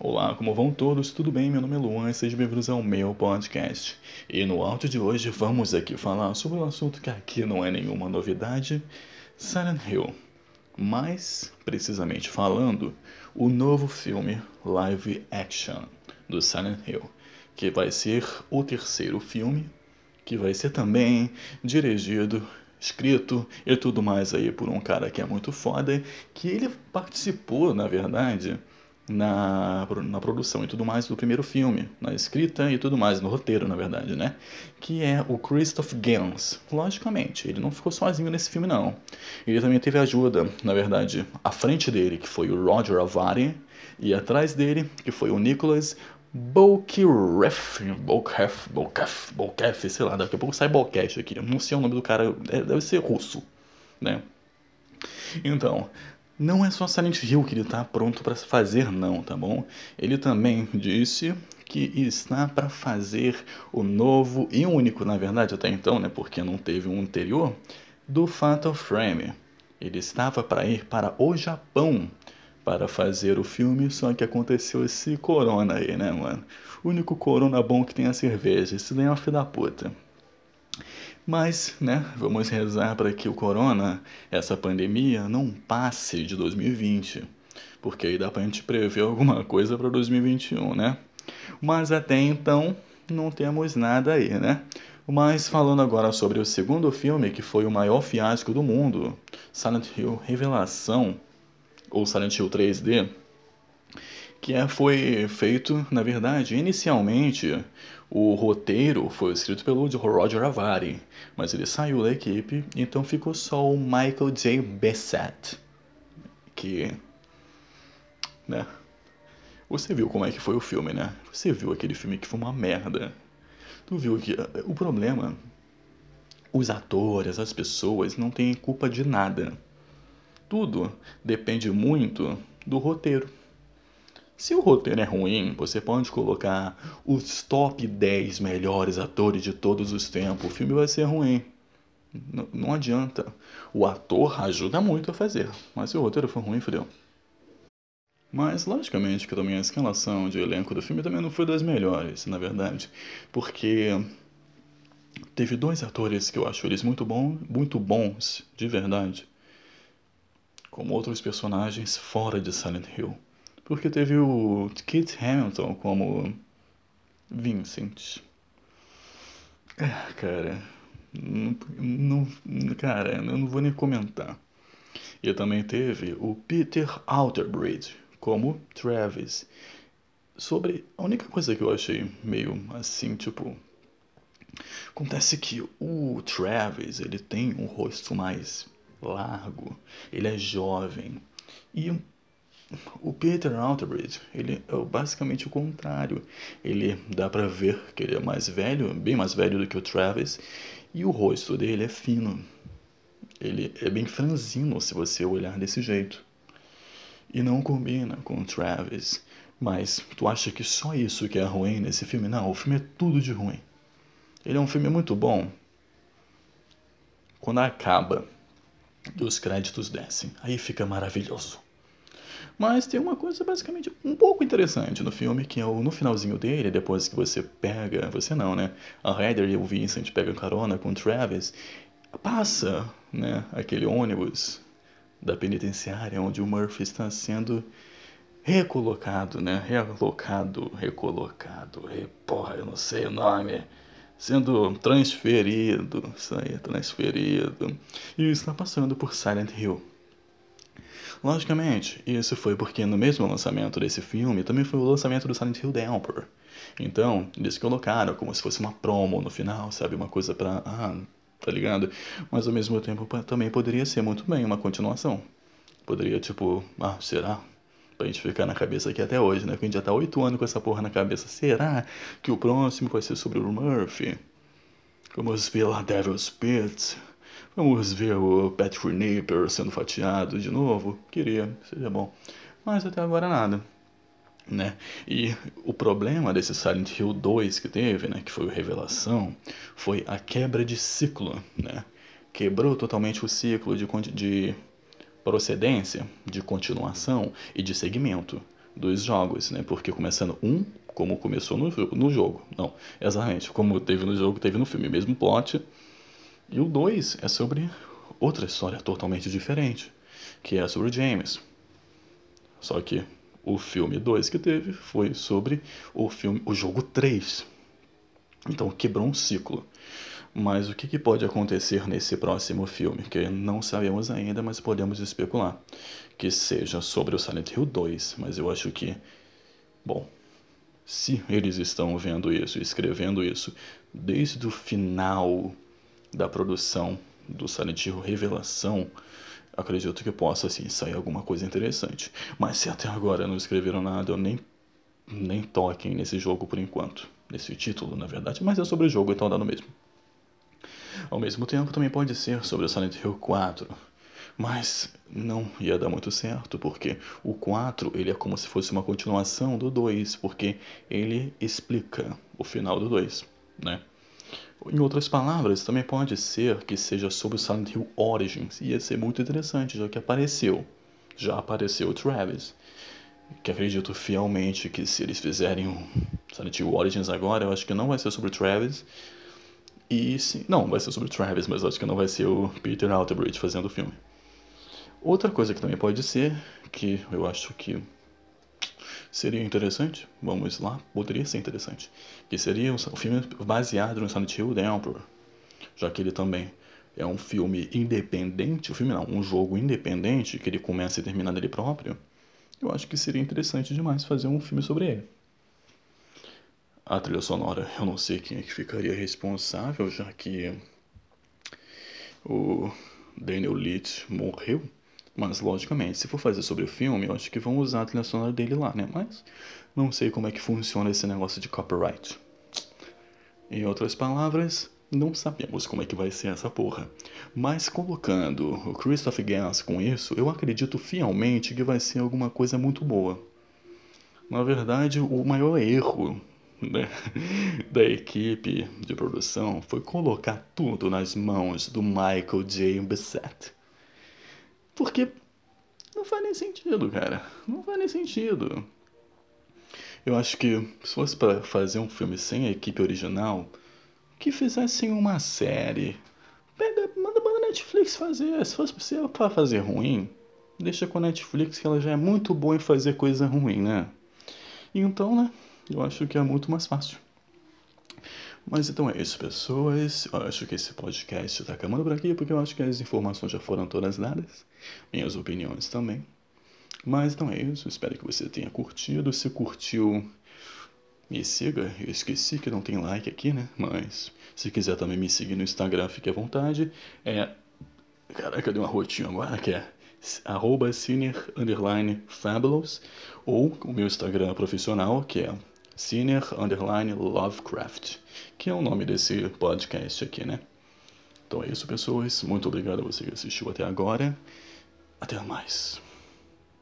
Olá, como vão todos? Tudo bem? Meu nome é Luan e sejam bem-vindos ao meu podcast. E no áudio de hoje vamos aqui falar sobre um assunto que aqui não é nenhuma novidade, Silent Hill. Mais precisamente falando, o novo filme live action do Silent Hill, que vai ser o terceiro filme, que vai ser também dirigido escrito e tudo mais aí por um cara que é muito foda, que ele participou, na verdade, na, na produção e tudo mais do primeiro filme, na escrita e tudo mais, no roteiro, na verdade, né? Que é o Christoph Gans. Logicamente, ele não ficou sozinho nesse filme, não. Ele também teve ajuda, na verdade, à frente dele, que foi o Roger Avary, e atrás dele, que foi o Nicholas Bolkiref, Bolkef, Bolkef, Bolkef, sei lá, daqui a pouco sai Bolkef aqui. Não sei o nome do cara, é, deve ser russo, né? Então, não é só Silent Hill que ele está pronto para fazer, não, tá bom? Ele também disse que está para fazer o novo e único, na verdade, até então, né? Porque não teve um anterior, do Fatal Frame. Ele estava para ir para o Japão para fazer o filme, só que aconteceu esse corona aí, né, mano? O único corona bom que tem a cerveja. Isso nem é uma filha da puta. Mas, né, vamos rezar para que o corona, essa pandemia, não passe de 2020, porque aí dá para a gente prever alguma coisa para 2021, né? Mas até então não temos nada aí, né? Mas falando agora sobre o segundo filme, que foi o maior fiasco do mundo, Silent Hill Revelação, ou Silent Hill 3D, que é, foi feito, na verdade, inicialmente o roteiro foi escrito pelo Roger Avary, mas ele saiu da equipe, então ficou só o Michael J. Bessett, que, né? Você viu como é que foi o filme, né? Você viu aquele filme que foi uma merda. Tu viu que o problema, os atores, as pessoas não têm culpa de nada. Tudo depende muito do roteiro. Se o roteiro é ruim, você pode colocar os top 10 melhores atores de todos os tempos. O filme vai ser ruim. N não adianta. O ator ajuda muito a fazer, mas se o roteiro for ruim, fodeu. Mas, logicamente, que também a escalação de elenco do filme também não foi das melhores, na verdade. Porque teve dois atores que eu acho eles muito, bom, muito bons, de verdade. Como outros personagens fora de Silent Hill. Porque teve o Kit Hamilton como Vincent. É, cara. Não, não, cara, eu não vou nem comentar. E também teve o Peter Alterbridge como Travis. Sobre a única coisa que eu achei meio assim, tipo, acontece que o Travis, ele tem um rosto mais largo, ele é jovem e o Peter Alterbridge, ele é basicamente o contrário. Ele dá para ver que ele é mais velho, bem mais velho do que o Travis, e o rosto dele é fino. Ele é bem franzino se você olhar desse jeito. E não combina com o Travis. Mas tu acha que só isso que é ruim nesse filme? Não, o filme é tudo de ruim. Ele é um filme muito bom. Quando acaba os créditos descem, aí fica maravilhoso. Mas tem uma coisa basicamente um pouco interessante no filme, que é o, no finalzinho dele, depois que você pega. Você não, né? A Heather e o Vincent pegam carona com o Travis, passa, né? Aquele ônibus da penitenciária onde o Murphy está sendo recolocado, né? Recolocado, recolocado, re... porra, eu não sei o nome. Sendo transferido, isso aí, transferido. E está passando por Silent Hill. Logicamente, isso foi porque no mesmo lançamento desse filme também foi o lançamento do Silent Hill The. Então, eles colocaram como se fosse uma promo no final, sabe? Uma coisa pra. Ah, tá ligado? Mas ao mesmo tempo também poderia ser muito bem uma continuação. Poderia, tipo, ah, será? Pra gente ficar na cabeça aqui até hoje, né? Que a gente já tá oito anos com essa porra na cabeça. Será que o próximo vai ser sobre o Murphy? Vamos ver lá Devil's Pit. Vamos ver o Patrick Napier sendo fatiado de novo. Queria, seria bom. Mas até agora nada. Né? E o problema desse Silent Hill 2 que teve, né, que foi o Revelação, foi a quebra de ciclo, né? Quebrou totalmente o ciclo de, de procedência, de continuação e de segmento. dos jogos, né? Porque começando um, como começou no, no jogo. Não, exatamente, como teve no jogo, teve no filme, mesmo plot. E o 2 é sobre outra história totalmente diferente, que é sobre James. Só que o filme 2 que teve foi sobre o filme, o jogo 3. Então quebrou um ciclo. Mas o que, que, pode acontecer nesse próximo filme? Que não sabemos ainda, mas podemos especular. Que seja sobre o Silent Hill 2. Mas eu acho que. Bom. Se eles estão vendo isso, escrevendo isso, desde o final da produção do Silent Hill Revelação, acredito que possa assim sair alguma coisa interessante. Mas se até agora não escreveram nada, eu nem, nem toquem nesse jogo por enquanto. Nesse título, na verdade, mas é sobre o jogo, então dá no mesmo. Ao mesmo tempo, também pode ser sobre o Silent Hill 4. Mas não ia dar muito certo, porque o 4 ele é como se fosse uma continuação do 2, porque ele explica o final do 2, né? Em outras palavras, também pode ser que seja sobre o Silent Hill Origins. Ia ser muito interessante, já que apareceu. Já apareceu o Travis. Que acredito fielmente que se eles fizerem o Silent Hill Origins agora, eu acho que não vai ser sobre o Travis, e sim, não, vai ser sobre o Travis, mas acho que não vai ser o Peter Alterbridge fazendo o filme. Outra coisa que também pode ser, que eu acho que seria interessante, vamos lá, poderia ser interessante, que seria um filme baseado no Silent Hill The Emperor, já que ele também é um filme independente, o filme não, um jogo independente, que ele começa e termina dele próprio, eu acho que seria interessante demais fazer um filme sobre ele. A trilha sonora, eu não sei quem é que ficaria responsável, já que o Daniel Leach morreu. Mas, logicamente, se for fazer sobre o filme, eu acho que vão usar a trilha sonora dele lá, né? Mas não sei como é que funciona esse negócio de copyright. Em outras palavras, não sabemos como é que vai ser essa porra. Mas colocando o Christoph Gans com isso, eu acredito fielmente que vai ser alguma coisa muito boa. Na verdade, o maior erro né, da equipe de produção foi colocar tudo nas mãos do Michael J. Bissett. Porque não faz nem sentido, cara. Não faz nem sentido. Eu acho que se fosse para fazer um filme sem a equipe original, que fizessem uma série. Pega, manda para Netflix fazer. Se fosse para fazer ruim, deixa com a Netflix que ela já é muito boa em fazer coisa ruim, né? Então, né? Eu acho que é muito mais fácil. Mas então é isso, pessoas. Eu acho que esse podcast está acabando por aqui, porque eu acho que as informações já foram todas dadas. Minhas opiniões também. Mas então é isso. Espero que você tenha curtido. Se curtiu, me siga. Eu esqueci que não tem like aqui, né? Mas se quiser também me seguir no Instagram, fique à vontade. É. Caraca, deu uma rotinha agora, que é arroba underline fabulous ou o meu Instagram profissional, que é Sinner Underline Lovecraft, que é o nome desse podcast aqui, né? Então é isso, pessoas. Muito obrigado a você que assistiu até agora. Até mais.